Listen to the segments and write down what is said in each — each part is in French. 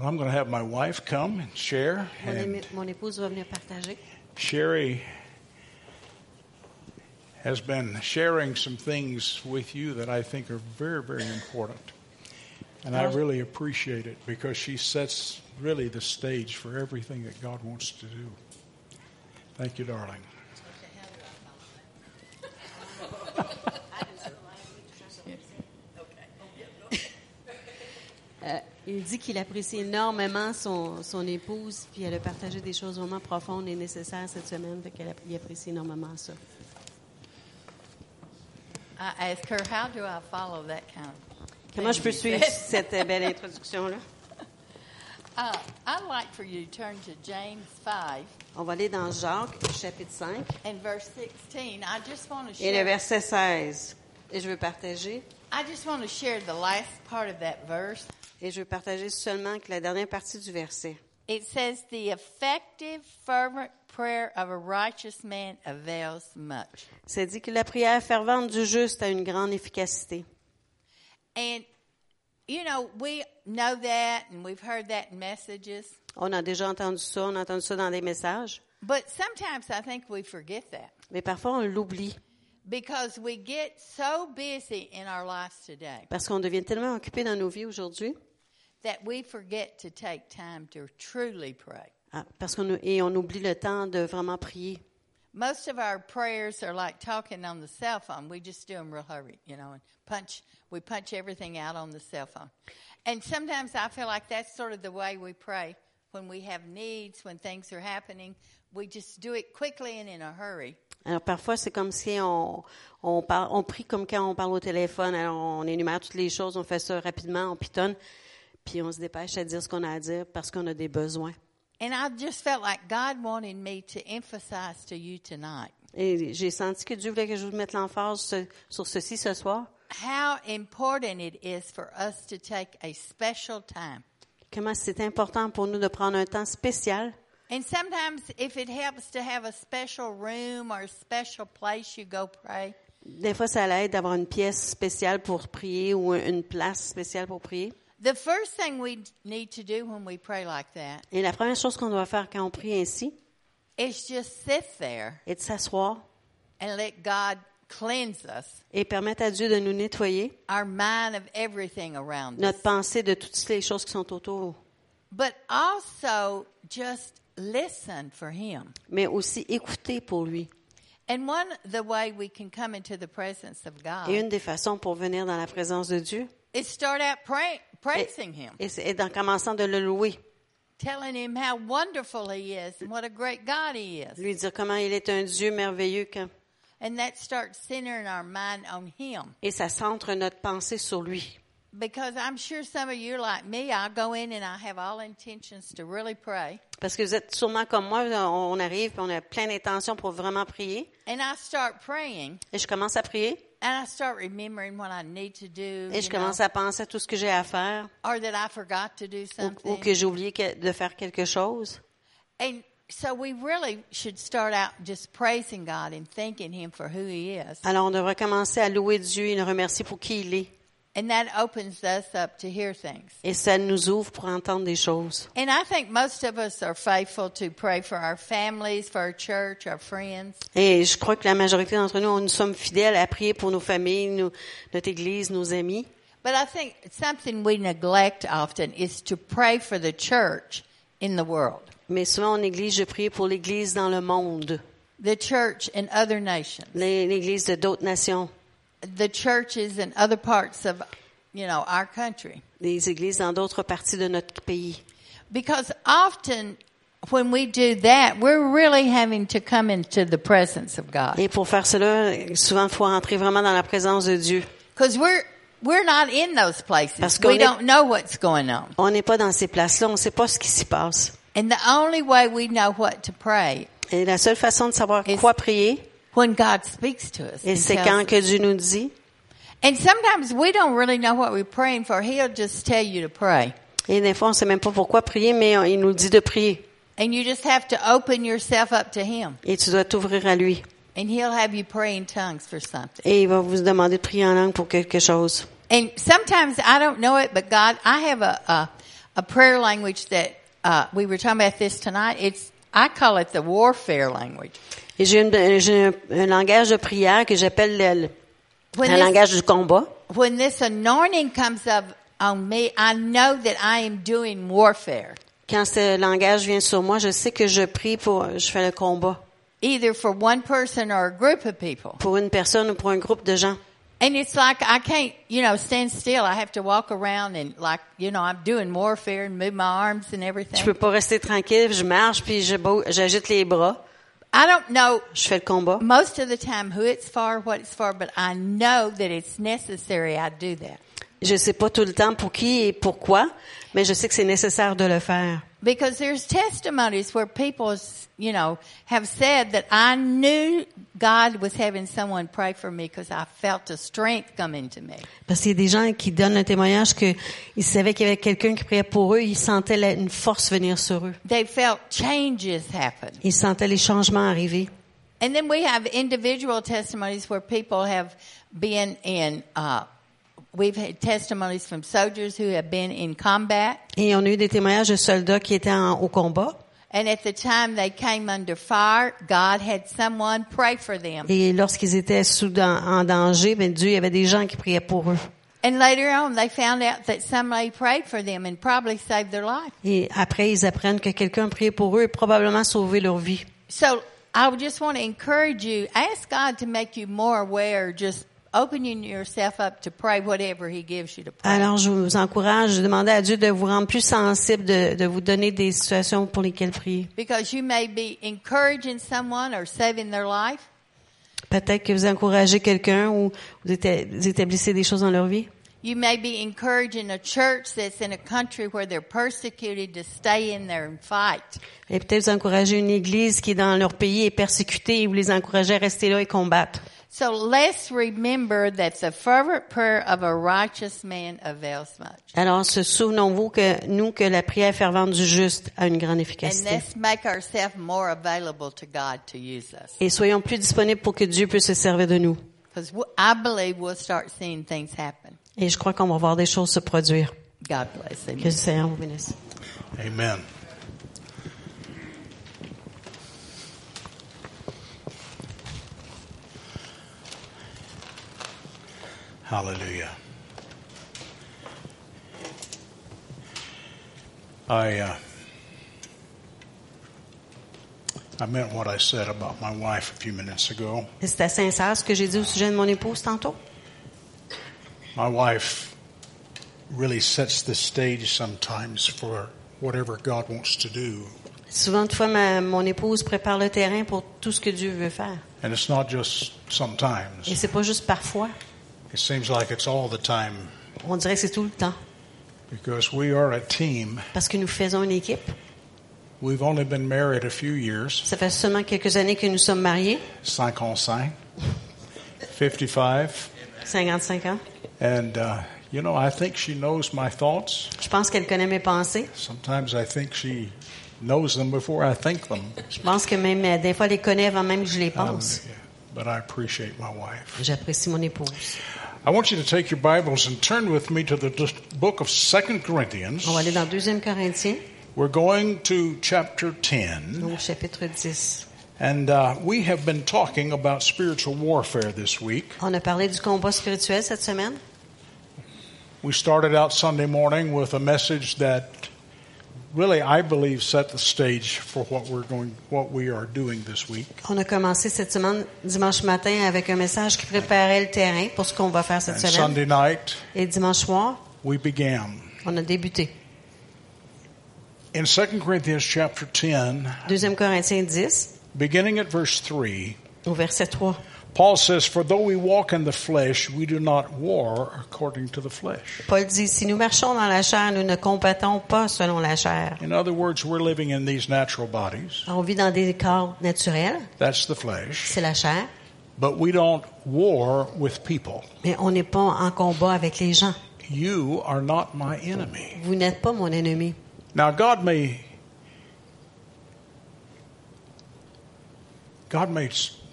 Well, I'm going to have my wife come and share. Mon, And mon épouse va venir partager. Sherry has been sharing some things with you that I think are very, very important. And I really appreciate it because she sets really the stage for everything that God wants to do. Thank you, darling. Il dit qu'il apprécie énormément son, son épouse, puis elle a partagé des choses vraiment profondes et nécessaires cette semaine, app- il apprécie énormément ça. I asked her, how do I follow that kind of Comment je peux suivre cette euh, belle introduction-là? Uh, I'd like for you to turn to James 5 On va aller dans Jacques, chapitre 5, and verse 16. I just want to et le share. verset 16. Et je veux partager, I just want to share the last part of that verse. Et je partager seulement que la dernière partie du verset. It says, "The effective, fervent prayer of a righteous man avails much." C'est dit que la prière fervente du juste a une grande efficacité. And you know, we know that, and we've heard that in messages. On a déjà entendu ça, on a entendu ça dans des messages, But sometimes I think we forget that mais parfois on l'oublie because we get so busy in our lives today parce qu'on devient tellement occupé dans nos vies aujourd'hui that we forget to take time to truly pray. ah, parce qu'on et on oublie le temps de vraiment prier. Most of our prayers are like talking on the cell phone. We just do them real hurry, you know, and punch. We punch everything out on the cell phone. And sometimes I feel like that's sort of the way we pray when we have needs, when things are happening. We just do it quickly and in a hurry. Alors parfois c'est comme si on on, parle, on prie comme quand on parle au téléphone. Alors on énumère toutes les choses, on fait ça rapidement, on pitonne, puis on se dépêche à dire ce qu'on a à dire parce qu'on a des besoins. And I just felt like God wanted me to emphasize to you tonight Et j'ai senti que Dieu voulait que je vous mette l'emphase sur- ceci ce soir. how important it is for us to take a special time. Comment c'est important pour nous de prendre un temps spécial. And sometimes, if it helps to have a special room or a special place you go pray, Des fois, ça l'aide d'avoir une pièce spéciale pour prier ou une place spéciale pour prier. The first thing we need to do when we pray like that Et la première chose qu'on doit faire quand on prie ainsi is just sit there est de s'asseoir and let God cleanse us, et permettre à Dieu de nous nettoyer our mind of everything around us. notre pensée de toutes les choses qui sont autour, But also just listen for Him. mais aussi écouter pour lui. And one the way we can come into the presence of Et God une des façons pour venir dans la présence de Dieu is start out pray, est, praising Him, et est en commençant de le louer, telling Him how wonderful He is and what a great God He is. lui dire comment il est un Dieu merveilleux quand- And that starts centering our mind on Him. et ça centre notre pensée sur lui. Because I'm sure some of you are like me. I go in and I have all intentions to really pray. Parce que vous êtes sûrement comme moi, on arrive, on a plein d'intentions pour vraiment prier. And I start praying Et je commence à prier, and I start remembering what I need to do. et je commence à penser à tout ce que j'ai à faire, or that I forgot to do ou, something. ou que j'ai oublié que- de faire quelque chose. And so we really should start out just praising God and thanking Him for who He is. Alors on devrait commencer à louer Dieu et le remercier pour qui il est. And that opens us up to hear things. Et ça nous ouvre pour entendre des choses. And I think most of us are faithful to pray for our families, for our church, our friends. Et je crois que la majorité d'entre nous, nous sommes fidèles à prier pour nos familles, nos- notre Église, nos amis. But I think something we neglect often is to pray for the church in the world, Mais souvent, en Église, je prie pour l'Église dans le monde, the church in other nations, l'Église de d'autres nations, the churches in other parts of, you know, our country. les Églises dans d'autres parties de notre pays. Because often when we do that, we're really having to come into the presence of God. Et pour faire cela, souvent, il faut entrer vraiment dans la présence de Dieu. Because we're, we're not in those places. Parce We est- don't know what's going on. On n'est pas dans ces places-là, on ne sait pas ce qui s'y passe. And the only way we know what to pray Et la seule façon de savoir quoi prier, when God speaks to us. et and c'est quand que Dieu nous dit. And sometimes we don't really know what we're praying for. He'll just tell you to pray. Et des fois, on sait même pas pourquoi prier, mais il nous dit de prier. And you just have to open yourself up to Him. Et tu dois t'ouvrir à lui. And He'll have you pray in tongues for something. Et il va vous demander de prier en langue pour quelque chose. And sometimes I don't know it, but God, I have a, a, a prayer language that uh, we were talking about this tonight. It's I call it the warfare language. Et j'ai, un, un langage de prière que j'appelle le, un this- langage du combat. When this anointing comes up on me, I know that I am doing warfare, Quand ce langage vient sur moi, je sais que je prie pour, je fais le combat either for one person or a group of people. pour une personne ou pour un groupe de gens. And it's like I can't, you know, stand still. I have to walk around and like, you know, I'm doing warfare and move my arms and everything. Je peux pas rester tranquille, je marche puis je j'agite les bras, I don't know je fais le combat. most of the time who it's for, what it's for, but I know that it's necessary I do that. Je sais pas tout le temps pour qui et pourquoi, mais je sais que c'est nécessaire de le faire. Because there's testimonies where people, you know, have said that I knew God was having someone pray for me because I felt a strength come into me. Parce qu'il y a des gens qui donnent un témoignage que ils savaient qu'il y avait quelqu'un qui priait pour eux, ils sentaient la- une force venir sur eux. They felt changes happen. Ils sentaient les changements arriver. And then we have individual testimonies where people have been in, uh, we've had testimonies from soldiers who have been in combat. Et on a eu des témoignages de soldats qui étaient en- au combat. And at the time they came under fire, God had someone pray for them. Et lorsqu'ils étaient sous en danger, ben Dieu, il y avait des gens qui priaient pour eux. And later on they found out that somebody prayed for them and probably saved their life. Et après, ils apprennent que quelqu'un priait pour eux et probablement sauvé leur vie. So I just want to encourage you, ask God to make you more aware, just opening yourself up to pray whatever He gives you to pray. Alors, je vous encourage, je demande à Dieu de vous rendre plus sensible, de, de vous donner des situations pour lesquelles prier. Because you may be encouraging someone or saving their life. Peut-être que vous encouragez quelqu'un ou vous éta- vous établissez des choses dans leur vie. You may be encouraging a church that's in a country where they're persecuted to stay in there and fight. Et peut-être vous encouragez une église qui, dans leur pays, est persécutée et vous les encouragez à rester là et combattre. So let's remember that the fervent prayer of a righteous man avails much. Alors, se souvenons-vous que nous, que la prière fervente du juste a une grande And efficacité. let's make ourselves more available to God to use us. Et soyons plus disponibles pour que Dieu puisse se servir de nous. Because I believe we'll start seeing things happen. Et je crois qu'on va voir des choses se produire. God bless. Amen. Que le Seigneur vous bénisse. Amen. Hallelujah. I uh, I meant what I said about my wife a few minutes ago. Et C'était sincère ce que j'ai dit au sujet de mon épouse tantôt. My wife really sets the stage sometimes for whatever God wants to do. Souvent, de fois, ma- mon épouse prépare le terrain pour tout ce que Dieu veut faire. And it's not just Et sometimes. c'est pas juste parfois. It seems like it's all the time On dirait que c'est tout le temps. because we are a team. Parce que nous faisons une équipe. We've only been married a few years, Ça fait seulement quelques années que nous sommes mariés. cinq ans cinq, 55. 55 ans. And, uh, you know, I think she knows my thoughts. Je pense qu'elle connaît mes pensées. Sometimes I think she knows them before I think them. Je pense que même, euh, des fois, elle les connaît avant même que je les Um, pense. yeah, but I appreciate my wife. J'apprécie mon épouse. I want you to take your Bibles and turn with me to the book of Second Corinthians. On va aller dans 2 Corinthiens, We're going to chapter 10. au chapitre 10. And uh, we have been talking about spiritual warfare this week. On a parlé du combat spirituel cette semaine. We started out Sunday morning with a message that really, I believe, set the stage for what we're going, what we are doing this week. On a commencé cette semaine, dimanche matin, avec un message qui préparait le terrain pour ce qu'on va faire cette And semaine. Sunday night, Et dimanche soir, we began. on a débuté. In 2 Corinthians chapter 10, 2 Corinthiens 10, beginning at verse 3, au verset 3. Paul says, For though we walk in the flesh, we do not war according to the flesh. Paul dit, si nous marchons dans la chair, nous ne combattons pas selon la chair. In other words, we're living in these natural bodies. On vit dans des corps naturels, That's the flesh. c'est la chair, But we don't war with people. mais on n'est pas en combat avec les gens. You are not my enemy. Vous n'êtes pas mon ennemi. Now, God may, God may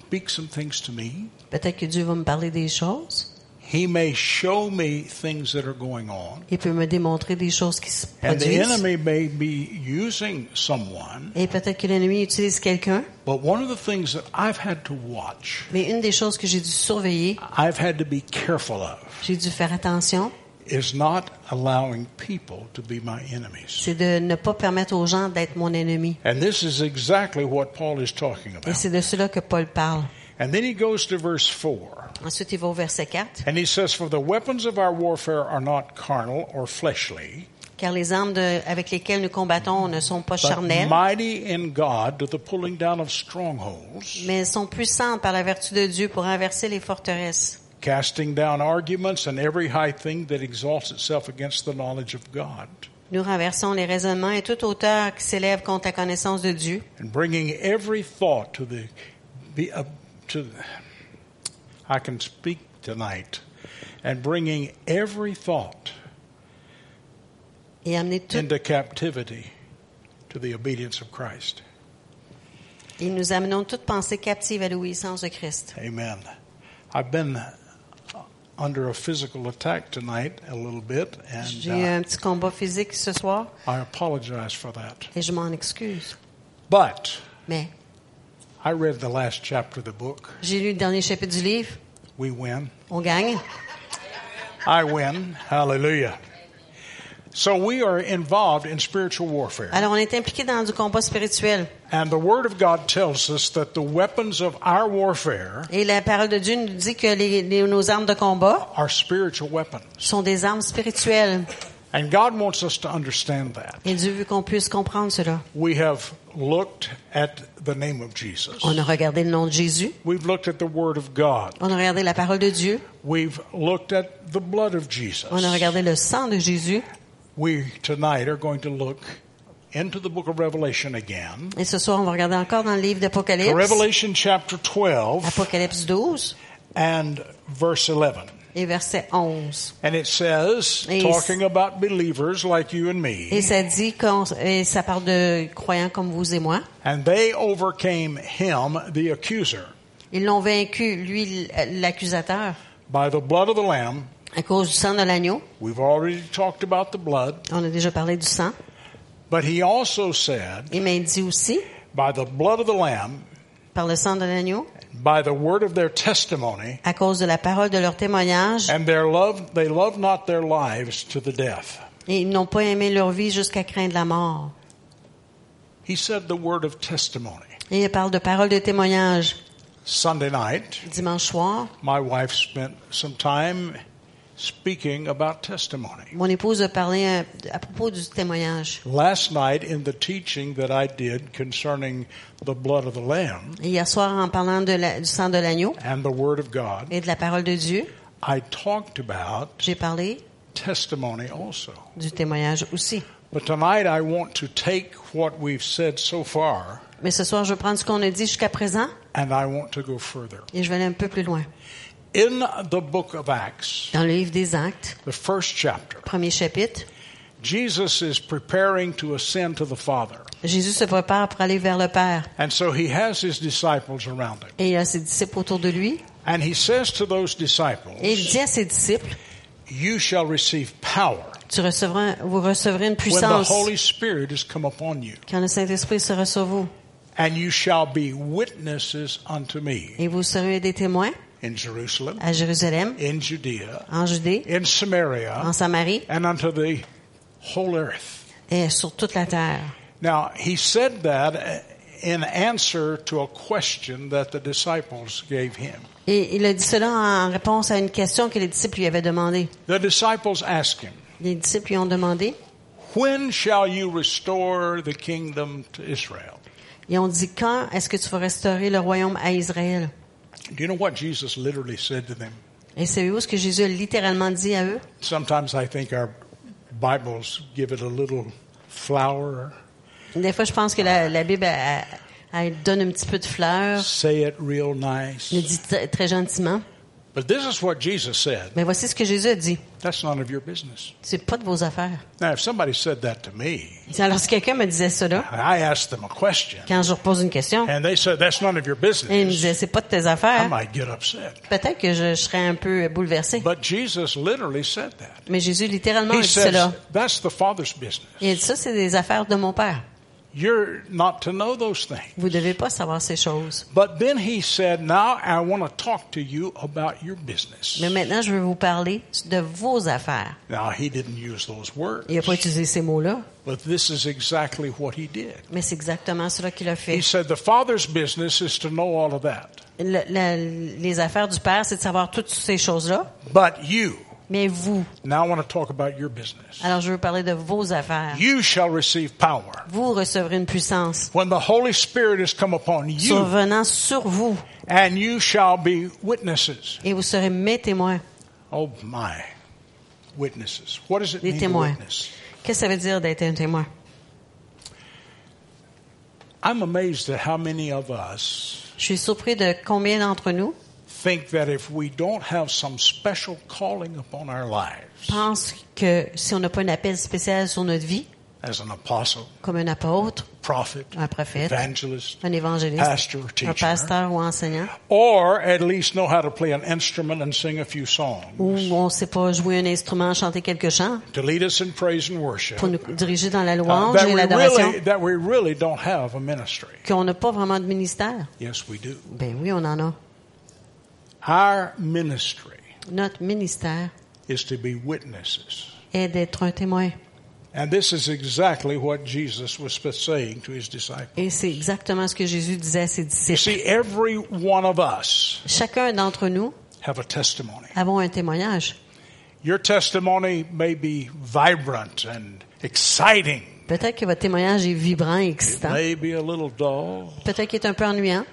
speak some things to me, Peut-être que Dieu va me parler des choses, He may show me things that are going on. Il peut me démontrer des choses qui se And the produisent. enemy may be using someone. Et peut-être que l'ennemi utilise quelqu'un. But one of the things that I've had to watch, Mais une des choses que j'ai dû surveiller, I've had to be careful of, j'ai dû faire attention, is not allowing people to be my enemies. c'est de ne pas permettre aux gens d'être mon ennemi. And this is exactly what Paul is talking Et about. c'est de cela que Paul parle. And then he goes to verse 4. Ensuite, il va au verset 4. And he says, For the weapons of our warfare are not carnal or fleshly, Car les armes de- avec lesquelles nous combattons ne sont pas charnelles, mighty in God to the pulling down of strongholds, mais sont puissantes par la vertu de Dieu pour renverser les forteresses, casting down arguments and every high thing that exalts itself against the knowledge of God, Nous renversons les raisonnements et toute hauteur qui s'élève contre la connaissance de Dieu, and bringing every thought to the, be, uh, to I can speak tonight, and bringing every thought et amener tout, into captivity to the obedience of Christ. et nous amenons toute pensée captive à l'obéissance de Christ. Amen. I've been under a physical attack tonight a little bit, and J'ai uh, un petit combat physique ce soir I apologize for that. et je m'en excuse. But Mais I read the last chapter of the book. j'ai lu le dernier chapitre du livre. We win. On gagne. I win. Hallelujah. So we are involved in spiritual warfare. Alors, on est impliqué dans du combat spirituel. And the Word of God tells us that the weapons of our warfare Et la parole de Dieu nous dit que les- les- nos armes de combat are spiritual weapons. sont des armes spirituelles. And God wants us to understand that. Et Dieu veut qu'on puisse comprendre cela. We have looked at the name of Jesus. On a regardé le nom de Jésus. We've looked at the Word of God. On a regardé la parole de Dieu. We've looked at the blood of Jesus. On a regardé le sang de Jésus. We tonight are going to look into the book of Revelation again. Et ce soir, on va regarder encore dans le livre d'Apocalypse. Revelation chapter 12 Apocalypse 12 and verse 11. et verset 11. And it says, Et- talking about believers like you and me. Et ça dit qu'on, et ça parle de croyants comme vous et moi. and they overcame him, the accuser, Ils l'ont vaincu, lui, l'accusateur, by the blood of the Lamb. À cause du sang de l'agneau. We've already talked about the blood, On a déjà parlé du sang. but he also said, Et mais il dit aussi, by the blood of the Lamb, par le sang de l'agneau, by the word of their testimony, à cause de la parole de leur témoignage, and their love, they love not their lives to the death. et ils n'ont pas aimé leur vie jusqu'à craindre la mort. He said the word of testimony. Et il parle de parole de témoignage. Sunday night, Dimanche soir, my wife spent some time speaking about testimony. mon épouse a parlé à, à propos du témoignage. Last night, in the teaching that I did concerning the blood of the Lamb Et hier soir, en parlant de la- du sang de l'agneau and the Word of God, et de la parole de Dieu, I talked about j'ai parlé testimony also. du témoignage aussi. But tonight, I want to take what we've said so far Mais ce soir, je prendre ce qu'on a dit jusqu'à présent and I want to go further. et je vais aller un peu plus loin. In the book of Acts, Dans le livre des Actes, the first chapter, premier chapitre, Jesus is preparing to ascend to the Father. Jésus se prépare pour aller vers le Père. And so he has his disciples around him. Et il a ses disciples autour de lui. And he says to those disciples, Et il dit à ses disciples, You shall receive power tu recevras, vous recevrez une when the puissance Holy Spirit has come upon you, quand le Saint-Esprit sera sur vous. and you shall be witnesses unto me Et vous serez des témoins in Jerusalem, à Jérusalem, in Judea, en Judée, in Samaria, en Samarie and unto the whole earth. et sur toute la terre. Now, he said that in answer to a question that the disciples gave him. Et il a dit cela en réponse à une question que les disciples lui avaient demandé. The disciples asked him, Les disciples lui ont demandé, When shall you restore the kingdom to Israel? ils ont dit, quand est-ce que tu vas restaurer le royaume à Israël? Do you know what Jesus literally said to them? Et savez-vous ce que Jésus a littéralement dit à eux? Sometimes I think our Bibles give it a little flower. Des fois, je pense que la, la Bible, elle, elle donne un petit peu de fleurs, Say it real nice. le dit très, très gentiment. But this is what Jesus said. Mais voici ce que Jésus a dit. That's none of your business. C'est pas de vos affaires. Now, if somebody said that to me, Alors, si quelqu'un me disait cela, I asked them a question, quand je repose une question, and they said, that's none of your et il me business, disait, c'est pas de tes I affaires, might get upset. peut-être que je, je serais un peu bouleversé. But Jesus literally said that. Mais Jésus littéralement a He dit says, cela. that's the Father's business. Il a dit ça, c'est des affaires de mon Père. You're not to know those things. Vous devez pas savoir ces choses. But then he said, now I want to talk to you about your business. Mais maintenant, je veux vous parler de vos affaires. Now, he didn't use those words, Il n'a pas utilisé ces mots-là, but this is exactly what he did. mais c'est exactement cela qu'il a fait. He said, the Father's business is to know all of that. Le- le- les affaires du Père, c'est de savoir toutes ces choses-là. But you, Mais vous, now I want to talk about your business. alors je veux parler de vos affaires. You shall receive power. Vous recevrez une puissance When the Holy Spirit has come upon you, survenant sur vous and you shall be witnesses. et vous serez mes témoins. Oh my, witnesses. What does it Des mean to témoins. witness? Qu'est-ce que ça veut dire d'être un témoin? I'm amazed at how many of us Je suis surpris de combien d'entre nous think that if we don't have some special calling upon our lives pensent que si on n'a pas un appel spécial sur notre vie, as an apostle, comme un apôtre, prophet, un prophète, evangelist, un évangéliste, pastor, un teacher, pasteur ou enseignant, or at least know how to play an instrument and sing a few songs ou on ne sait pas jouer un instrument, chanter quelques chants, to lead us in praise and worship, pour nous diriger dans la uh, louange that, et we l'adoration, really, that we really don't have a ministry. qu'on n'a pas vraiment de ministère. Yes, we do. Ben oui, on en a. Our ministry Notre ministère is to be witnesses. est d'être un témoin. And this is exactly what Jesus was saying to his disciples. Et c'est exactement ce que Jésus disait à ses You disciples. see, every one of us Chacun d'entre nous have a testimony. avons un témoignage. Your testimony may be vibrant and exciting. Peut-être que votre témoignage est vibrant et It excitant. may be a little dull. Peut-être qu'il est un peu ennuyant.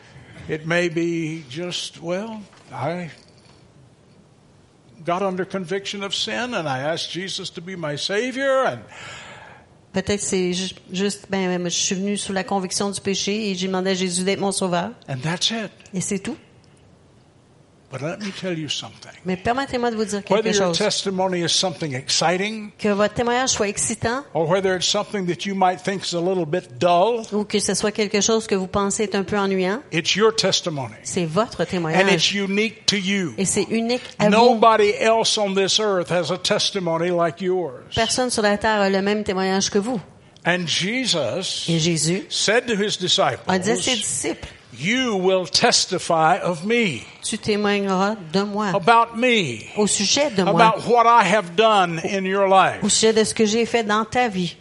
It may be just, well, I got under conviction of sin and I asked Jesus to be my Savior and Peut-être c'est ju- juste, ben, je suis venu sous la conviction du péché et j'ai demandé à Jésus d'être mon sauveur. and that's it. Et c'est tout. But let me tell you something. Mais permettez-moi de vous dire Whether quelque your chose. testimony is something exciting Que votre témoignage soit excitant or whether it's something that you might think is a little bit dull, ou que ce soit quelque chose que vous pensez être un peu ennuyant, it's your testimony. c'est votre And it's témoignage. unique to you. Et c'est unique à vous. Nobody else on this earth has a testimony like yours. Personne sur la terre a le même témoignage que vous. And Jesus Et Jésus said to his a dit à ses disciples, disciples, You will testify of me, tu témoigneras de moi, about me, au sujet de moi, about what I have done in your au life. sujet de ce que j'ai fait dans ta vie.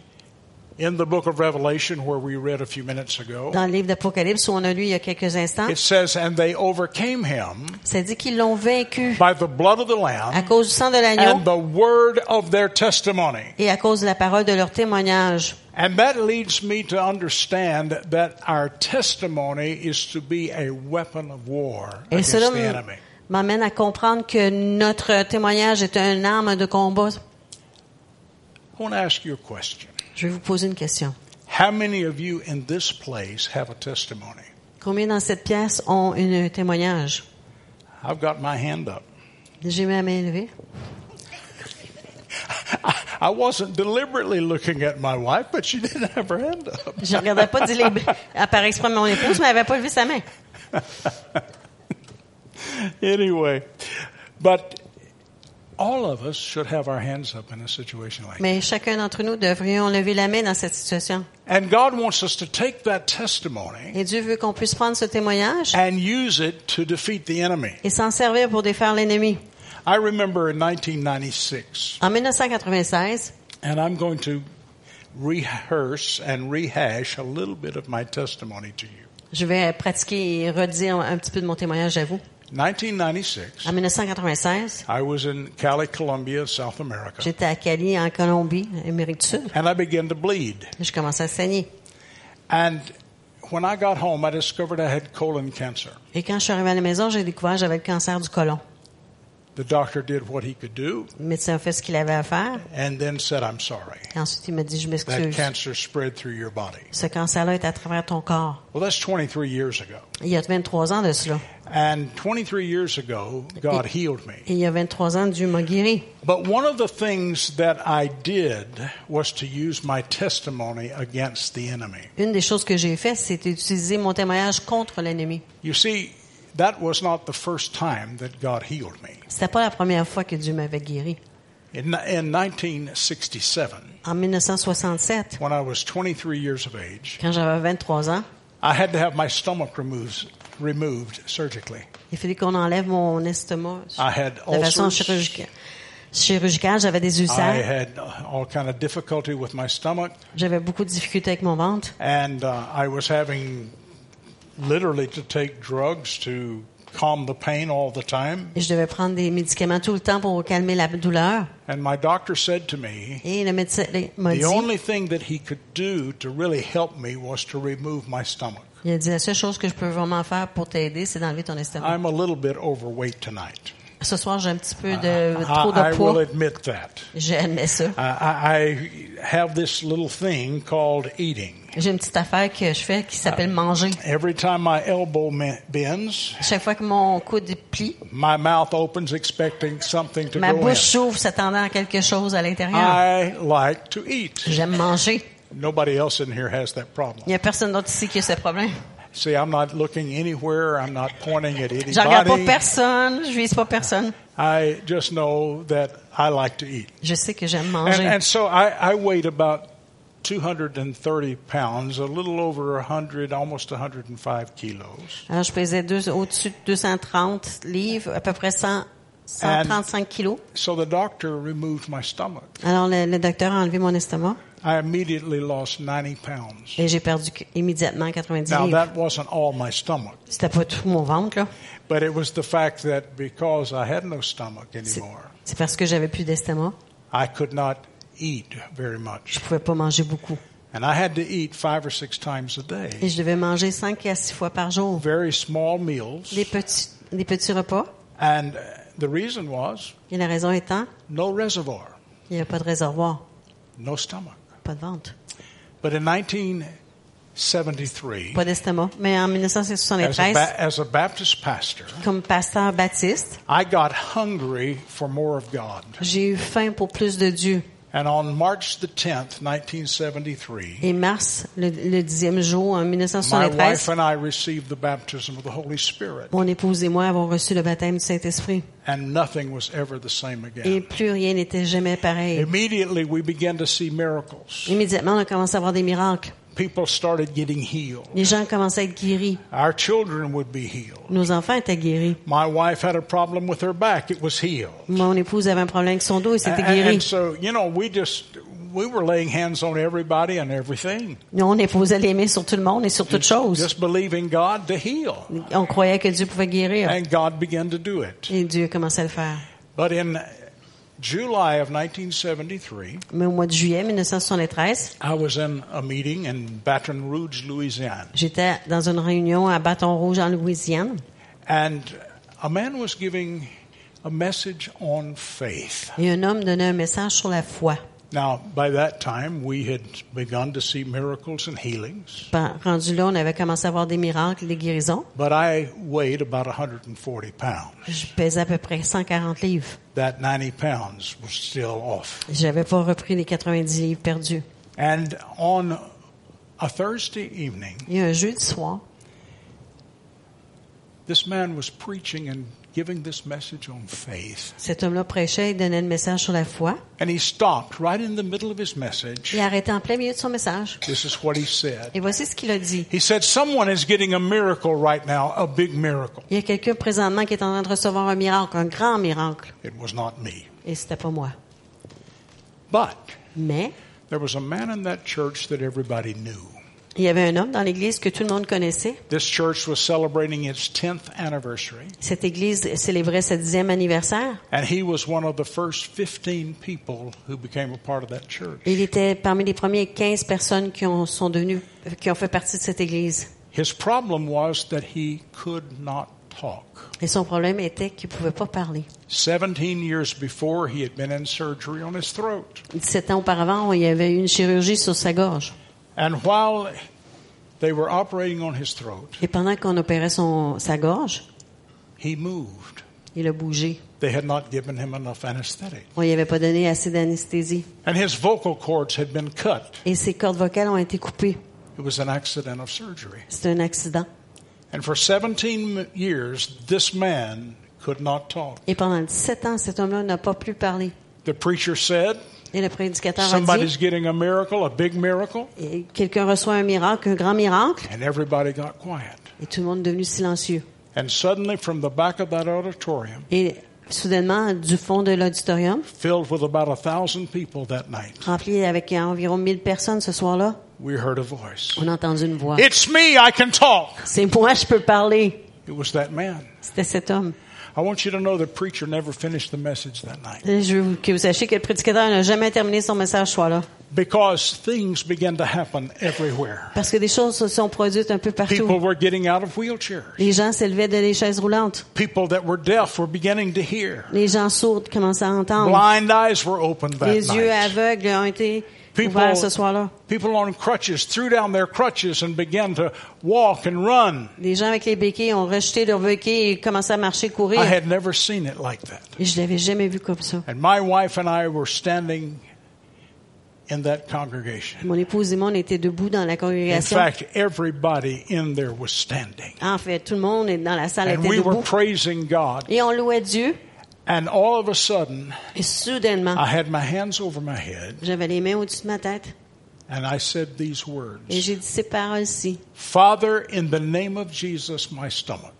In the book of Revelation, where we read a few minutes ago, Dans le livre d'Apocalypse où on a lu il y a quelques instants, it says, And they overcame him ça dit qu'ils l'ont vaincu by the blood of the à Lamb cause du sang de l'agneau and the word of their testimony. et à cause de la parole de leur témoignage. And that leads me to understand that our testimony is to be a weapon of war Et against cela the enemy. m'amène à comprendre que notre témoignage est une arme de combat. I want to ask you a question. Je vais vous poser une question. How many of you in this place have a testimony? Combien dans cette pièce ont un témoignage? I've got my hand up. J'ai ma main levée. I wasn't deliberately looking at my wife, but she didn't have her hand up. Je regardais pas par exprès mon épouse, mais elle avait pas levé sa main. anyway, but Mais chacun d'entre nous devrions lever la main dans cette situation. And God wants us to take that testimony Et Dieu veut qu'on puisse prendre ce témoignage and use it to defeat the enemy. et s'en servir pour défaire l'ennemi. I remember in 1996, En 1996, and I'm going to rehearse and rehash a little bit of my testimony to you. je vais pratiquer et redire un petit peu de mon témoignage à vous. 1996, En 1996, I was in Cali, Colombia, South America, j'étais à Cali, en Colombie, Amérique du Sud. and I began to bleed. Je commençais à saigner. And when I got home, I discovered I had colon cancer. Et quand je suis arrivée à la maison, j'ai découvert que j'avais le cancer du côlon. The doctor did what he could do Le médecin a fait ce qu'il avait à faire. and then said, I'm sorry. Et ensuite, il m'a dit, je That m'excuse. cancer spread through your body. Ce cancer-là est à travers ton corps. Well, that's 23 years ago. Il y a 23 ans de cela. And 23 years ago, God healed me. Et il y a 23 ans, Dieu m'a guéri. But one of the things that I did was to use my testimony against the enemy. Une des choses que j'ai fait, c'est d'utiliser mon témoignage contre l'ennemi. You see, that was not the first time that God healed me. C'était pas la première fois que Dieu m'avait guéri. In, in 1967, En 1967, when I was 23 years of age, quand j'avais 23 ans, I had to have my stomach removed, removed surgically. il fallait qu'on enlève mon estomac I had de façon chirurgicale. Chirurgicale, j'avais des I ulcères, had all kind of difficulty with my stomach, j'avais beaucoup de difficultés avec mon ventre. and uh, I was having literally to take drugs to calm the pain all the time. Et je devais prendre des médicaments tout le temps pour calmer la douleur. And my doctor said to me, Et le médecin m'a the dit, only thing that he could do to really help me was to remove my stomach. Il a dit, la seule chose que je peux vraiment faire pour t'aider, c'est d'enlever ton estomac. I'm a little bit overweight tonight. Ce soir, j'ai un petit peu de I, trop I de will poids. admit that. J'admets ça. I, I I have this little thing called eating. J'ai une petite affaire que je fais qui s'appelle manger. Every time my elbow me- bends, Chaque fois que mon coude plie, my mouth opens expecting something to ma bouche s'ouvre s'attendant à quelque chose à l'intérieur. I like to eat. J'aime manger. Nobody else in here has that problem. Il n'y a personne d'autre ici qui a ce problème. See, I'm not looking anywhere. I'm not pointing at Je regarde pas anybody. personne, je vise pas personne. I just know that I like to eat. Je sais que j'aime And, manger. and so I, I weighed about 230 pounds, a little over 100, almost 105 kilos. Alors, je pesais deux- au-dessus de 230 livres, à peu près 100, 135 kilos. So the doctor removed my stomach. Alors, le, le docteur a enlevé mon estomac I immediately lost 90 pounds. et j'ai perdu immédiatement 90 Now, livres. that wasn't all my stomach, C'était pas tout mon ventre, là. but it was the fact that because I had no stomach anymore, C'est parce que j'avais plus d'estomac. I could not eat very much. Je pouvais pas manger beaucoup. And I had to eat five or six times a day. Et je devais manger 5 à 6 fois par jour. Very small meals. Des petits, des petits repas. And uh, the reason was Et la raison étant, no reservoir, il n'y avait pas de réservoir, no stomach. Pas de But in 1973, pas d'estomac. Mais en as a, 1973, ba- as a Baptist pastor, comme pasteur baptiste, I got hungry for more of God. j'ai eu faim pour plus de Dieu. And on March the 10th, 1973, Et mars, le, le dixième jour, en my 1973, wife and I received the baptism of the Holy Spirit, mon épouse et moi avons reçu le baptême du Saint-Esprit. and nothing was ever the same Et again. plus rien n'était jamais pareil. Immediately, we began to see miracles. Immédiatement, on a commencé à avoir des miracles. People started getting healed. Les gens commençaient à être guéris. Our children would be healed. Nos enfants étaient guéris. My wife had a problem with her back. It was healed. Mon épouse avait un problème avec son dos et c'était And, and guéri. so, you know, we just, we were laying hands on everybody and everything. Nous, on déposait les mains sur tout le monde et sur toutes choses. Just believing God to heal. On croyait que Dieu pouvait guérir. And God began to do it. Et Dieu commençait à le faire. But in July of 1973, Mais au mois de juillet 1973, I was in a meeting in Baton Rouge, Louisiana. j'étais dans une réunion à Bâton Rouge en Louisiane. And a man was giving a message on faith. Et un homme donnait un message sur la foi. Now, by that time, we had begun to see miracles and healings, Ben, rendu là, on avait commencé à avoir des miracles, des guérisons. but I weighed about 140 pounds. Je pesais à peu près 140 livres. That 90 pounds was still off. J'avais pas repris les 90 livres perdus. And on a Thursday evening, Et un jeudi soir, this man was preaching and giving this message on faith. cet homme-là prêchait et donnait le message sur la foi. And he stopped right in the middle of his message. Il a arrêté en plein milieu de son message. This is what he said. Et voici ce qu'il a dit. He said, Someone is getting a miracle right now, a big miracle. Il y a quelqu'un présentement qui est en train de recevoir un miracle, un grand miracle. It was not me. Et c'était pas moi. But Mais there was a man in that church that everybody knew. Il y avait un homme dans l'église que tout le monde connaissait. This church was celebrating its 10th anniversary, Cette église célébrait ce dixième anniversaire. and he was one of the first 15 people who became a part of that church. Il était parmi les premières 15 personnes qui ont, sont devenues, qui ont fait partie de cette église. His problem was that he could not talk. Et son problème était qu'il pouvait pas parler. 17 years before, he had been in surgery on his throat. 17 ans auparavant, il y avait eu une chirurgie sur sa gorge. And while they were operating on his throat, Et pendant qu'on opérait son, sa gorge, he moved. il a bougé. They had not given him enough anesthetic. On lui avait pas donné assez d'anesthésie. And his vocal cords had been cut. Et ses cordes vocales ont été coupées. It was an accident of surgery. C'est un accident. And for 17 years, this man could not talk. Et pendant 17 ans, cet homme-là n'a pas pu parler. The preacher said, Et le prédicateur a Somebody's dit, getting a miracle, a big miracle. et quelqu'un reçoit un miracle, un grand miracle, And everybody got quiet. et tout le monde est devenu silencieux. And suddenly, from the back of that auditorium, Et soudainement, du fond de l'auditorium, filled with about a thousand people that night, rempli avec environ 1000 personnes ce soir-là, we heard a voice. on a entendu une voix. It's me, I can talk. C'est moi, je peux parler. It was that man. C'était cet homme. I want you to know the preacher never finished the message that night Et Je veux que vous sachiez que le prédicateur n'a jamais terminé son message ce soir-là. because things began to happen everywhere. Parce que des choses se sont produites un peu People partout. were getting out of wheelchairs. Les gens s'élevaient de les chaises roulantes. People that were deaf were beginning to hear. Les gens sourds commençaient à entendre. Blind eyes were opened that Les yeux night. aveugles ont été People- ce soir-là. People on crutches threw down their crutches and began to walk and run. Les gens avec les béquilles ont rejeté leurs béquilles et commencé à marcher, courir. I had never seen it like that. Et je l'avais jamais vu comme ça. And my wife and I were standing in that congregation. Mon épouse et moi, on était debout dans la In congrégation. fact, everybody in there was standing. En fait, tout le monde dans la salle And était we were praising God. Et on louait Dieu. And all of a sudden, Et soudainement, I had my hands over my head j'avais les mains au-dessus de ma tête. and I said these Et words j'ai dit ces paroles-ci. Father, in the name of Jesus, my stomach.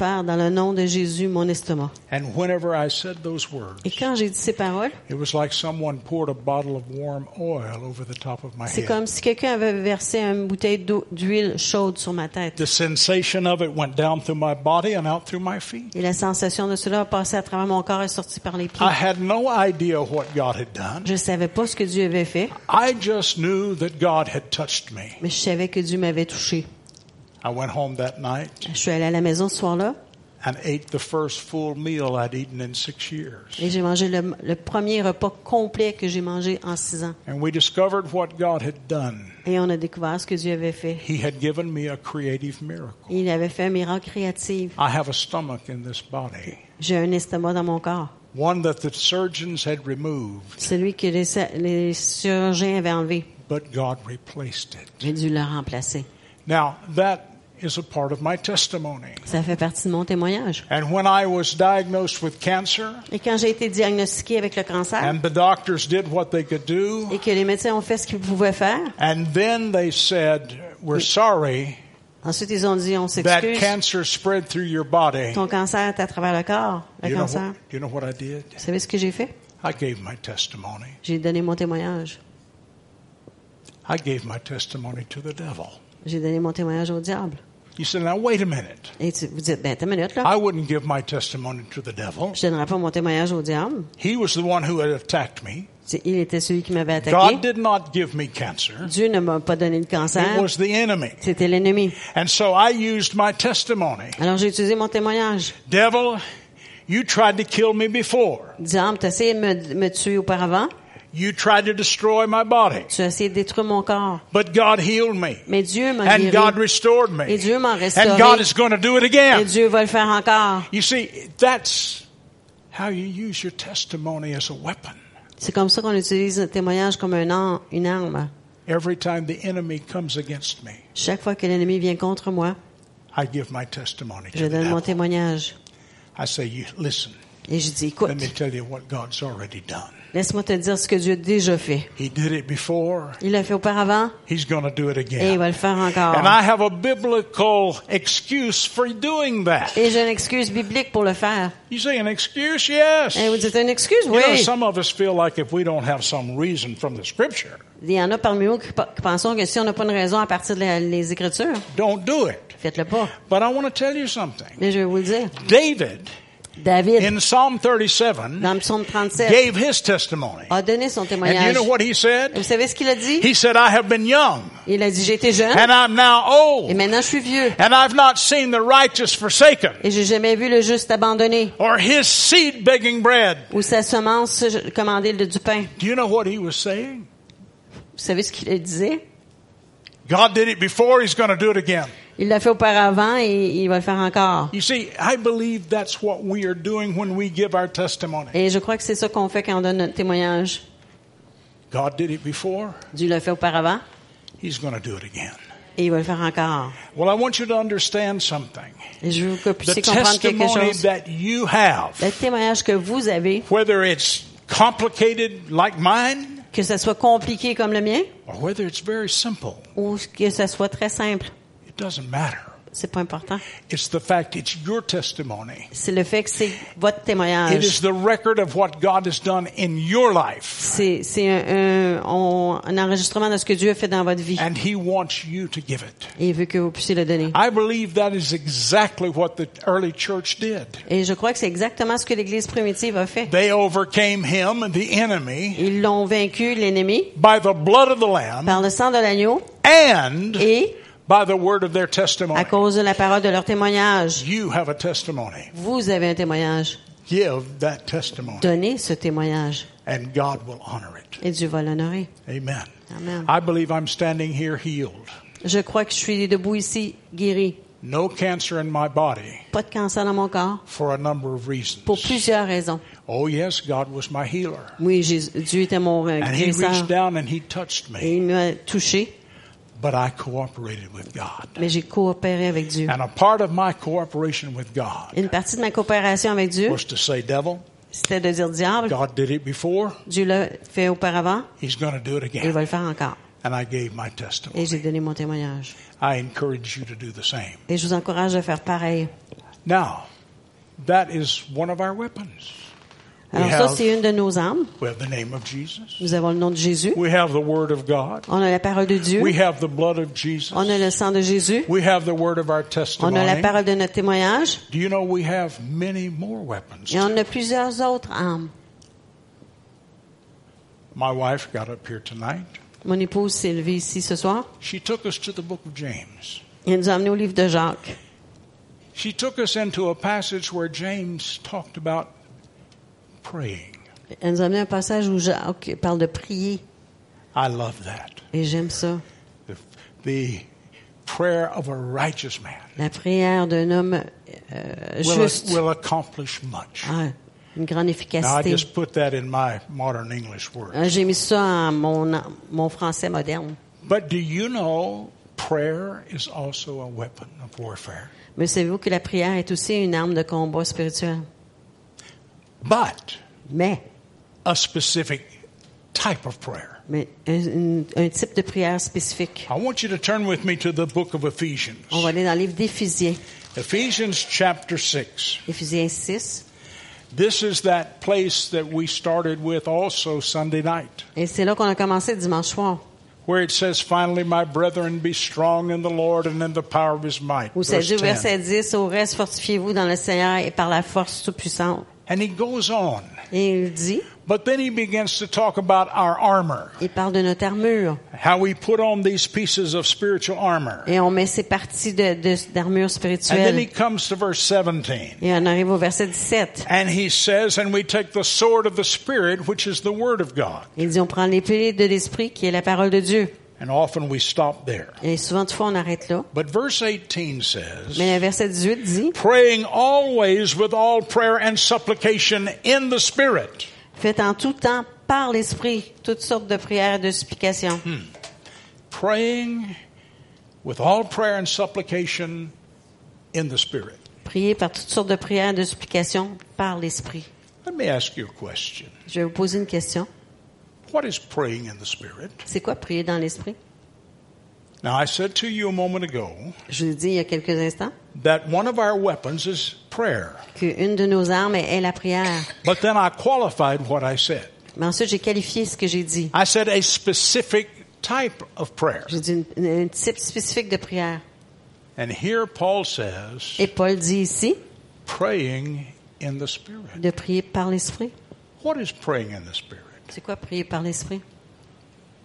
Père, dans le nom de Jésus, mon estomac. And whenever I said those words, Et quand j'ai dit ces paroles, it was like someone poured a bottle of warm oil over the top of my c'est head. comme si quelqu'un avait versé une bouteille d'eau- d'huile chaude sur ma tête. The sensation of it went down through my body and out through my feet. Et la sensation de cela a passé à travers mon corps et sorti par les pieds. I had no idea what God had done. Je savais pas ce que Dieu avait fait, I just knew that God had touched me. mais je savais que Dieu m'avait touché. I went home that night Je suis allée à la maison ce soir-là and ate the first full meal I'd eaten in six years. et j'ai mangé le, le premier repas complet que j'ai mangé en six ans. And we discovered what God had done. Et on a découvert ce que Dieu avait fait. He had given me a creative miracle. Il avait fait un miracle créatif. I have a stomach in this body, J'ai un estomac dans mon corps. one that the surgeons had removed, Celui que les, les chirurgiens avaient enlevé. but God replaced it. Le remplacer. Now, that is a part of my testimony. Ça fait partie de mon témoignage. And when I was diagnosed with cancer, Et quand j'ai été diagnostiqué avec le cancer and the doctors did what they could do, et que les médecins ont fait ce qu'ils pouvaient faire, and then they said, We're sorry ensuite ils ont dit on that s'excuse, cancer spread through your body. ton cancer est à travers le corps, le You know, cancer. what, you know what I did? Vous savez ce que j'ai fait? I gave my testimony. J'ai donné mon témoignage. I gave my testimony to the devil. J'ai donné mon témoignage au diable. You said, Now, wait a minute. Et tu, vous dites, ben, une minute, là. I wouldn't give my testimony to the devil. Je donnerai pas mon témoignage au diable. He was the one who had attacked me. Il était celui qui m'avait God attaqué. did not give me cancer, Dieu ne m'a pas donné le it cancer. was the enemy. C'était l'ennemi. And so I used my testimony. Alors j'ai utilisé mon témoignage. Devil, you tried to kill me before. Diable, tu as essayé de me, me tuer auparavant. You tried to destroy my body. Tu as essayé de détruire mon corps. But God healed me. Mais Dieu m'a guéri. And. God restored me. Et Dieu m'a restauré. And. God is going to do it again. Et. Dieu va le faire encore. You see, that's how you use your testimony as a weapon. C'est comme ça qu'on utilise le témoignage comme un une arme. Every time the enemy comes against me, Chaque fois que l'ennemi vient contre moi, I give my testimony je donne mon témoignage. I say, you, listen, Et je dis, écoute, let me tell you what God's already done. laisse-moi te dire ce que Dieu a déjà fait. He did it before. Il l'a fait auparavant He's going to do it et il again. va le faire encore. And I have a biblical excuse for doing that. Et j'ai une excuse biblique pour le faire. You say an excuse? Yes. Et vous dites une excuse? You know, Oui. some of us feel like if we don't have some reason from the scripture, Il y en a parmi nous qui, pensons que si on n'a pas une raison à partir des Écritures, don't do it. faites-le pas. But I want to tell you something. Mais je vais vous le dire. David David, in Psalm 37 dans le psaume 37, gave his testimony. a donné son And you témoignage. know what he Et said? vous savez ce qu'il a dit? He said, I have been young Il a dit, été jeune and I'm now et old maintenant je suis vieux. and I've not seen the righteous forsaken Et j'ai jamais vu le juste abandonné or his seed begging bread. ou sa semence commander du pain. Do you know what he was saying? Vous savez ce qu'il disait? God did it before, he's going to do it again. Il l'a fait auparavant et il va le faire encore. You see, I believe that's what we are doing when we give our testimony. Et je crois que c'est ça qu'on fait quand on donne notre témoignage. God did it before, Dieu l'a fait auparavant he's going to do it again. et il va le faire encore. Well, I want you to understand something. Et je veux que vous puissiez comprendre quelque chose. that you have, Le témoignage que vous avez, whether it's complicated like mine que ça soit compliqué comme le mien or whether it's very simple, ou que ça soit très simple, it doesn't matter. C'est pas important. It's the fact it's your testimony. C'est le fait que c'est votre It témoignage. is the record of what God has done in your life. C'est c'est un, un- un enregistrement de ce que Dieu a fait dans votre vie. And He wants you to give it. Et il veut que vous puissiez le donner. I believe that is exactly what the early church did. Et je crois que c'est exactement ce que l'Église primitive a fait. They overcame him, the enemy, Ils l'ont vaincu, l'ennemi, by the blood of the Lamb par le sang de l'agneau and et by the word of their à testimony. cause de la parole de leur témoignage. You have a testimony. Vous avez un témoignage. Give that testimony, Donnez ce témoignage and God will honor it. et Dieu va l'honorer. Amen. Amen. I believe I'm standing here healed. Je crois que je suis debout ici, guéri. No cancer in my body Pas de cancer dans mon corps for a number of reasons. pour plusieurs raisons. Oh, yes, God was my healer. Oui, Dieu était mon euh, And He guérisseur reached down and He touched et me. il m'a touché, But I cooperated with God. mais j'ai coopéré avec Dieu. And a part of my cooperation with God Une partie de ma coopération avec Dieu, was to say, Devil, c'était de dire diable, God did it before. Dieu l'a fait auparavant, He's going to do it et il again. va le faire encore. And I gave my Et testimony. j'ai donné mon témoignage. I encourage you to do the same. Et je vous encourage de faire pareil. Now, that is one of our weapons. We Alors ça, have, c'est une de nos armes. we have the name of Jesus. Nous avons le nom de Jésus. We have the Word of God. On a la parole de Dieu. We have the blood of Jesus. On a le sang de Jésus. We have the word of our On a la testimony. parole de notre témoignage. Do you know we have many more weapons? Et on a plusieurs autres armes. My wife got up here tonight. Mon épouse s'est levée ici ce soir. She took us to the book of James. Et elle nous a amenés au livre de Jacques. She took us into a passage where James talked about praying. Elle nous a amené un passage où Jacques parle de prier. I love that. Et j'aime ça. The, the prayer of a righteous man La prière d'un homme euh, will, juste. will accomplish much. Ah, une grande efficacité. just put that in my modern English words. Ah, J'ai mis ça en mon, mon français moderne. But do you know prayer is also a weapon of warfare? Mais savez-vous que la prière est aussi une arme de combat spirituel? But Mais, a specific type of prayer. mais un, type de prière spécifique. I want you to turn with me to the book of Ephesians. On va aller dans le livre d'Éphésiens. Ephesians chapter 6. Éphésiens 6. This is that place that we started with also Sunday night, Et c'est là qu'on a commencé dimanche soir. where it says, Finally, my brethren, be strong in the Lord and in the power of his might. Où ça dit au 10. verset 10, au reste, fortifiez-vous dans le Seigneur et par la force toute-puissante. And he goes on. Et il dit, But then he begins to talk about our armor, il parle de notre armure. how we put on these pieces of spiritual armor. Et on met ces parties de, de- d'armure And then he spirituelle. comes to verse 17. Et on arrive au verset 17. And he says, And we take the sword of the Spirit, which is the Word of God. Il dit, on prend l'épée de l'esprit qui est la parole de Dieu. And often we stop there. Et souvent, de fois, on arrête là. But verse 18 says, Mais le verset 18 dit, praying always with all prayer and supplication in the Spirit. faites en tout temps par l'esprit toutes sortes de prières et de supplications. Praying with all prayer and supplication in the Spirit. Priez par toutes sortes de prières et de supplications par l'esprit. Let me ask you a question. Je vais vous poser une question. What is praying in the Spirit? C'est quoi prier dans l'esprit? Now, I said to you a moment ago Je vous ai dit il y a quelques instants that one of our weapons is prayer. qu'une de nos armes est la prière. But then I qualified what I said. Mais ensuite, j'ai qualifié ce que j'ai dit. I said a specific type of prayer. J'ai dit une- une- un type spécifique de prière. And here Paul says, Et Paul dit ici, praying in the Spirit. de prier par l'Esprit. What is praying in the Spirit? C'est quoi prier par l'Esprit?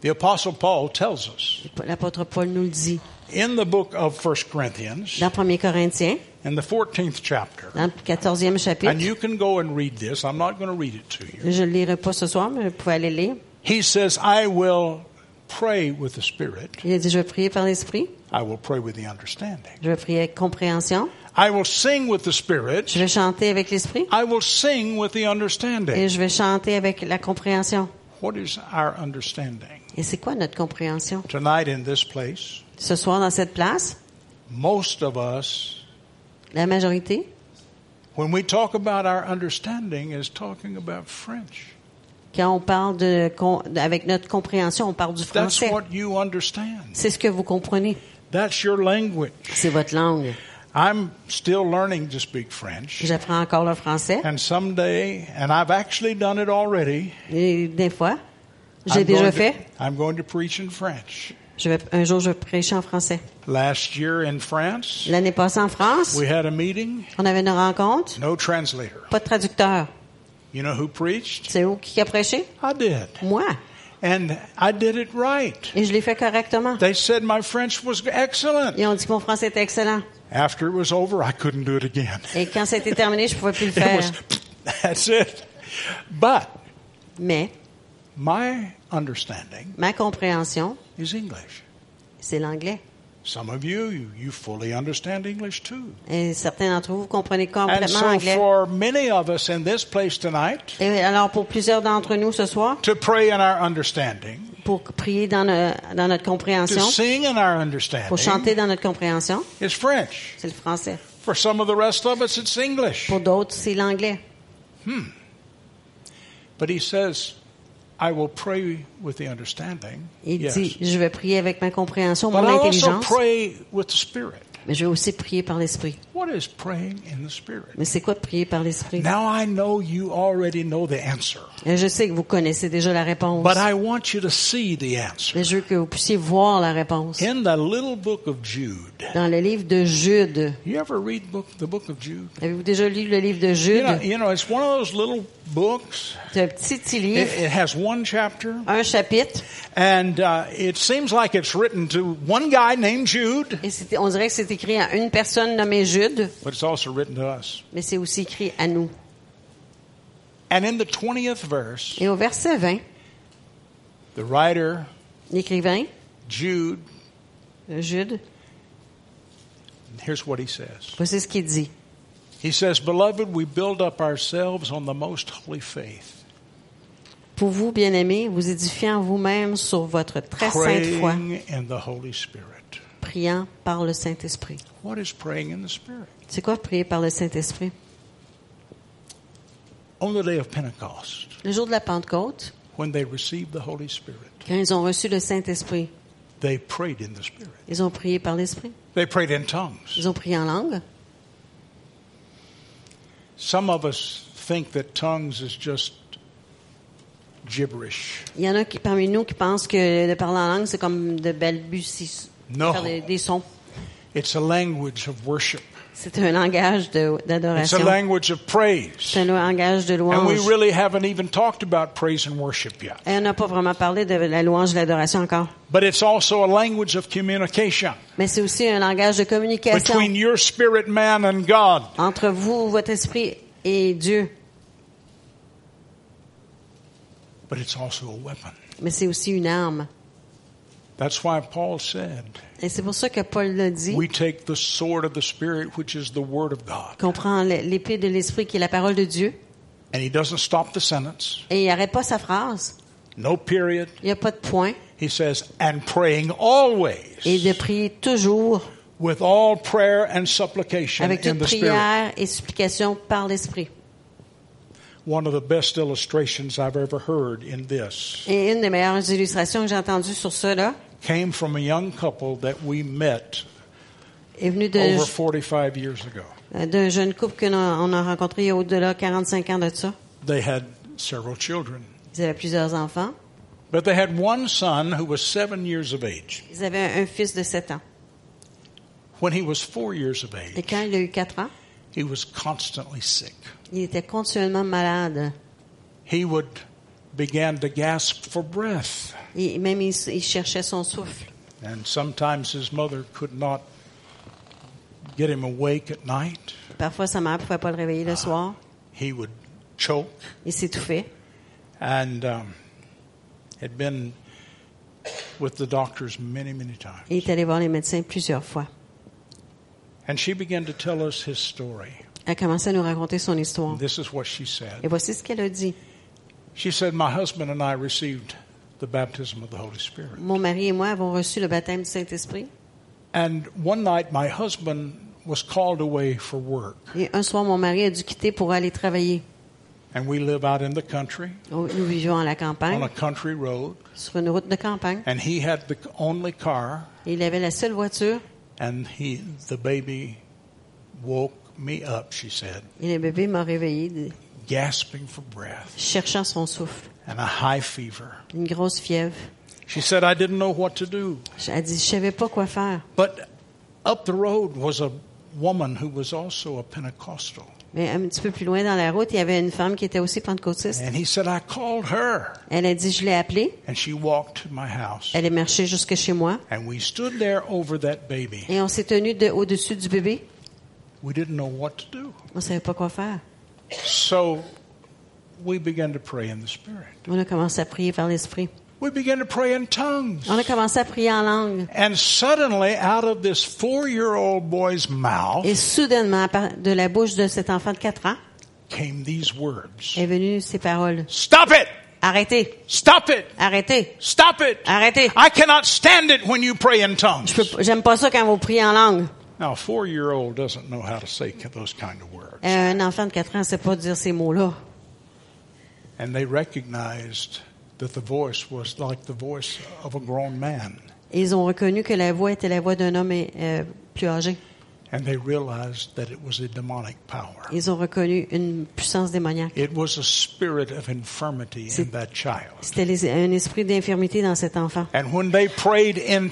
The Apostle Paul tells us L'apôtre Paul nous le dit in the book of 1 Corinthians, dans 1 Corinthiens, in the 14th chapter, dans le 14e chapitre. and you can go and read this. I'm not going to read it to you. Je lirai pas ce soir, mais vous pouvez aller lire. He says, I will pray with the Spirit, Il a dit, je vais prier par l'Esprit, I will pray with the understanding. je vais prier avec compréhension, I will sing with the Spirit, je vais chanter avec l'Esprit I will sing with the et understanding. je vais chanter avec la compréhension. What is our understanding? Et c'est quoi notre compréhension? Tonight in this place, Ce soir, dans cette place, most of us, la majorité, when we talk about our understanding, is talking about French. quand on parle de, avec notre compréhension, on parle du That's français. what you understand. C'est ce que vous comprenez. That's your language. C'est votre langue. I'm still learning to speak French. J'apprends encore le français. And someday, and I've actually done it already, Et des fois, j'ai I'm déjà going, fait. to, I'm going to preach in French. Je vais, un jour, je vais prêcher en français. Last year in France, L'année passée en France, we had a meeting, on avait une rencontre, no translator. pas de traducteur. You know who preached? C'est où qui a prêché? I did. Moi. And I did it right. Et je l'ai fait correctement. They said my French was excellent. Ils ont dit que mon français était excellent. After it was over, I couldn't do it again. Et quand c'était terminé, je pouvais plus le It faire. was, that's it. But Mais my understanding ma compréhension, is English. c'est l'anglais. Some of you, you, fully understand English too. Et certains d'entre vous, comprenez And complètement so l'anglais. for many of us in this place tonight, Et alors, pour plusieurs d'entre nous ce soir, to pray in our understanding, pour prier dans, no- dans notre to compréhension, sing in our pour understanding, chanter dans notre compréhension, is French. c'est le français. For some of the rest of us, it's English. Pour d'autres, c'est l'anglais. But he says, I will pray with the understanding. Il yes. dit, je vais prier avec ma compréhension, But mon I also intelligence, pray with the Spirit. mais je vais aussi prier par l'Esprit. What is praying in the Spirit? Mais c'est quoi prier par l'Esprit? Now I know you already know the answer, Je sais que vous connaissez déjà la réponse, but I want you to see the answer. mais je veux que vous puissiez voir la réponse. In the little book of Jude, Dans le livre de Jude, you ever read book, the book of Jude? avez-vous déjà lu le livre de You Jude? know, you know, it's one of those little books. C'est un petit, petit It, livre, it has one chapter, un chapitre, and uh, it seems like it's written to one guy named Jude, et on dirait que c'est écrit à une personne nommée Jude, but it's also written to us. mais c'est aussi écrit à nous. And in the 20th verse, Et au verset 20, the writer, l'écrivain, Jude, Jude, here's what he says. voici ce qu'il dit. He says, Beloved, we build up ourselves on the most holy faith, Pour vous, bien-aimés, vous édifiez en vous-même sur votre très sainte foi, praying in the Holy Spirit. priant par le Saint-Esprit. What is praying in the Spirit? C'est quoi prier par le Saint-Esprit? On the day of Pentecost, Le jour de la Pentecôte, when they received the Holy Spirit, quand ils ont reçu le Saint-Esprit, they prayed in the Spirit. ils ont prié par l'Esprit. They prayed in tongues. Ils ont prié en langue. Some of us think that tongues is just gibberish. Il y en a qui, parmi nous qui pensent que de parler en langue, c'est comme de balbuties, No. faire des, des sons. It's a language of worship. C'est un langage de- It's a d'adoration. language of praise. C'est un langage de And we louange. really haven't even talked about praise and worship yet. Et on n'a pas vraiment parlé de la louange et de l'adoration encore. But it's also a language of communication Mais c'est aussi un langage de communication between your spirit man and God. entre vous, votre esprit et Dieu. But it's also a weapon. Mais c'est aussi une arme. That's why Paul said, Et c'est pour ça que Paul l'a dit, we take the sword of the Spirit, which is the Word of God. qu'on prend l'épée de l'esprit qui est la parole de Dieu. And he doesn't stop the sentence, Et il n'arrête pas sa phrase. no period. Il n'y a pas de point. He says, and praying always Et de prier toujours with all prayer and supplication avec in toute the Spirit. prière et supplication par l'esprit. One of the best illustrations I've ever heard in this Et une des meilleures illustrations que j'ai entendues sur là, came from a young couple that we met est venue de- over 45 years ago. d'un jeune couple qu'on a, on a rencontré il y a au-delà 45 ans de ça. They had several children, Ils avaient plusieurs enfants. but they had one son who was seven years of age. Ils avaient un, fils de 7 ans. When he was four years of Et quand il a eu 4 ans, He was constantly sick. Il était continuellement malade. He would begin to gasp for breath. Et même il, il cherchait son souffle. And sometimes his mother could not get him awake at night. Parfois, sa mère ne pouvait pas le réveiller le soir. He would choke Il s'étouffait. and um, had been with the doctors many, many times. Il est allé voir les médecins plusieurs fois. And she began to tell us his story. Elle a commencé à nous raconter son histoire. This is what she Et said. voici ce qu'elle a dit. She said, My husband and I received the baptism of the Holy Spirit. Mon mari et moi avons reçu le baptême du Saint-Esprit. And one night, my husband was called away for work. Et un soir, mon mari a dû quitter pour aller travailler. And we live out in the country Oh, Nous vivions à la on a campagne, country road. sur une route de campagne. And he had the only car. Et il avait la seule voiture. And he, the baby woke me up, she said, Et le bébé m'a réveillé, gasping for breath cherchant son souffle. and a high fever. Une grosse fièvre. She said, I didn't know what to do. Elle dit, je savais pas quoi faire. But up the road was a woman who was also a Pentecostal. Mais un petit peu plus loin dans la route, il y avait une femme qui était aussi pentecôtiste. And he said, I called her. Elle a dit, je l'ai appelée. And she walked to my house. Elle est marchée jusque chez moi. And we stood there over that baby. Et on s'est tenu de- au-dessus du bébé. We didn't know what to do. On savait pas quoi faire. So we began to pray in the Spirit. On a commencé à prier par l'Esprit. We began to pray in tongues. On a commencé à prier en langue. And suddenly, out of this four year old boy's mouth Et soudainement, de la bouche de cet enfant de 4 ans, came these words est venue ces paroles. Stop it! Arrêtez! Stop it! Arrêtez! Stop it! Arrêtez! I cannot stand it when you pray in tongues. Je peux pas- J'aime pas ça quand vous priez en langue. Now, a four year old doesn't know how to say those kind of words. Euh, un enfant de 4 ans ne sait pas dire ces mots-là. And they recognized that the voice was like the voice of a grown man. Et ils ont reconnu que la voix était la voix d'un homme euh, plus âgé. And they realized that it was a demonic power. Ils ont reconnu une puissance démoniaque. It was a spirit of infirmity in that child. C'était un esprit d'infirmité dans cet enfant. And when they prayed in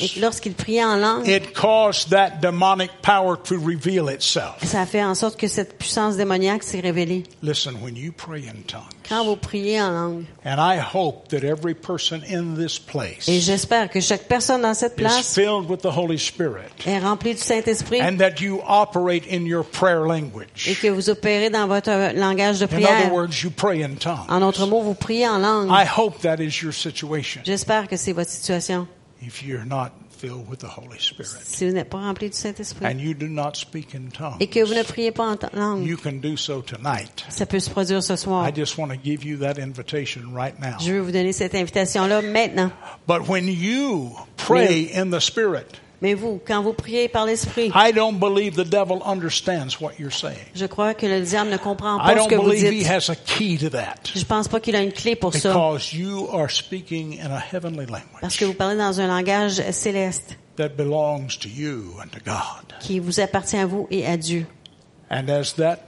Et lorsqu'il priait en langue, it caused that demonic power to reveal itself. ça a fait en sorte que cette puissance démoniaque s'est révélée. Listen, when you pray in tongues, Quand vous priez en langue, and I hope that every person in this place et j'espère que chaque personne dans cette place filled with the Holy Spirit est remplie du Saint-Esprit and that you operate in your prayer et language. que vous opérez dans votre langage de In other prière. words, you pray in tongues. En d'autres mots, vous priez en langue. I hope that is your situation J'espère que c'est votre situation. If you're not filled with the Holy Spirit Si vous n'êtes pas rempli du Saint-Esprit and you do not speak in et que vous ne tongues, priez pas en langue, you can do so tonight. ça peut se produire ce soir. I just want to give you that invitation right now. Je veux vous donner cette invitation-là maintenant. But when you pray in the Spirit, Mais vous, quand vous priez par l'Esprit, I don't believe the devil understands what you're saying. je crois que le diable ne comprend I pas ce don't que vous believe he dites. has a key to that Je pense pas qu'il a une clé pour ça. because you are speaking in a heavenly Parce que vous language parlez dans un langage céleste that belongs to you and to God. qui vous appartient à vous et à Dieu. And as that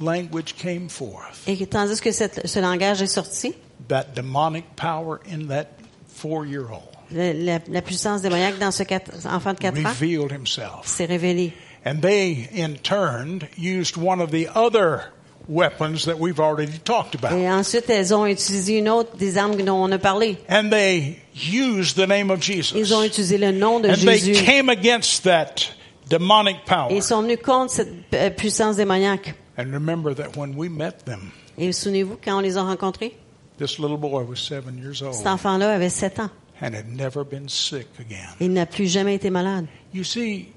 language came forth, Et que- tandis que cette- ce langage est sorti, that demonic power in that four year old la, puissance démoniaque dans ce quatre- enfant de 4 ans s'est révélée. And they, in turn, used one of the other weapons that we've already talked about. Et ensuite, elles ont utilisé une autre des armes dont on a parlé. And they used the name of Ils Jesus. ont utilisé le nom de And they Jésus. came against that demonic Et power. ils sont venus contre cette euh, puissance démoniaque. And remember that when we met them, Et souvenez-vous, quand on les a rencontrés, this little boy was seven years cet old enfant-là avait 7 ans. And had never been sick again. Il n'a plus jamais été malade. You see,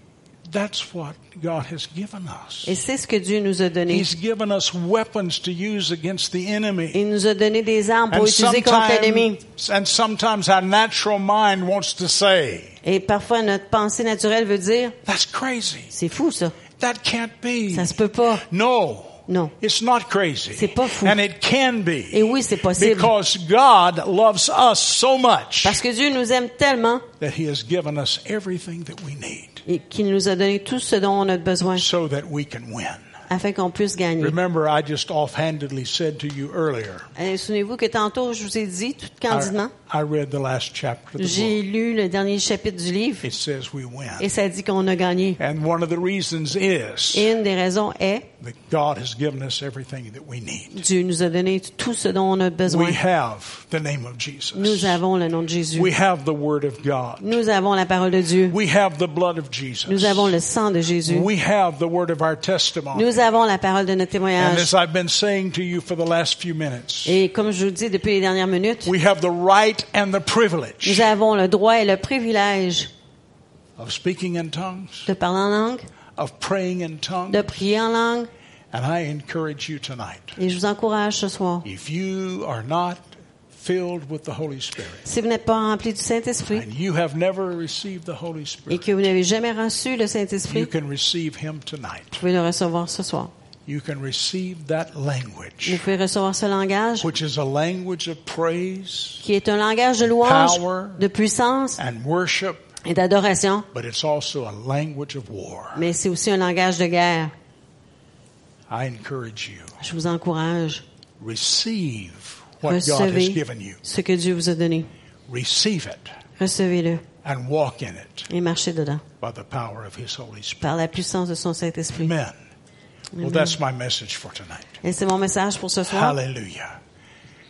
that's what God has given us. Et c'est ce que Dieu nous a donné. He's given us weapons to use against the enemy. Il nous a donné des armes pour And utiliser contre l'ennemi. sometimes, and sometimes our natural mind wants to say, Et parfois, notre pensée naturelle veut dire, that's crazy. c'est fou ça. That can't be. Ça se peut pas. No. Non. It's not crazy. C'est pas fou. And it can be. Et oui, c'est possible. Because God loves us so much Parce que Dieu nous aime tellement that He has given us everything that we need et qu'il nous a donné tout ce dont on a besoin so that we can win. afin qu'on puisse gagner. Remember, I just offhandedly said to you earlier, Euh, Souvenez-vous que tantôt, je vous ai dit, tout candidement, I, I read the last chapter of the j'ai lu le dernier chapitre du livre It says we win. et ça dit qu'on a gagné. And one of the reasons is Et une des raisons est, that God has given us everything that we need. Dieu nous a donné tout ce dont on a besoin. We have the name of Jesus. Nous avons le nom de Jésus. We have the Word of God. Nous avons la parole de Dieu. We have the blood of Jesus. Nous avons le sang de Jésus. We have the word of our testimony. Nous avons la parole de notre And témoignage. as I've been saying to you for the last few minutes, Et comme je vous dis depuis les dernières minutes, we have the right and the privilege nous avons le droit et le privilège of speaking in tongues, de parler en langue, of praying in tongues. de prier en langue. And I encourage you tonight, Et je vous encourage ce soir. if you are not filled with the Holy Spirit Si vous n'êtes pas rempli du Saint-Esprit and you have never received the Holy et que vous n'avez jamais reçu le you Saint-Esprit, can receive Him tonight. vous pouvez le recevoir ce soir. You can receive that Vous pouvez recevoir ce langage which is a language of praise qui est un langage de louange, Power. de puissance and worship, et d'adoration, but it's also a language of war. mais c'est aussi un langage de guerre. I encourage you, Je vous encourage. receive what God has Recevez given you. ce que Dieu vous a donné. Receive it Recevez-le and walk in it et marchez dedans by the power of His Holy Spirit. par la puissance de son Saint-Esprit. Amen. Well, that's my message for tonight. Et c'est mon message pour ce soir. Hallelujah.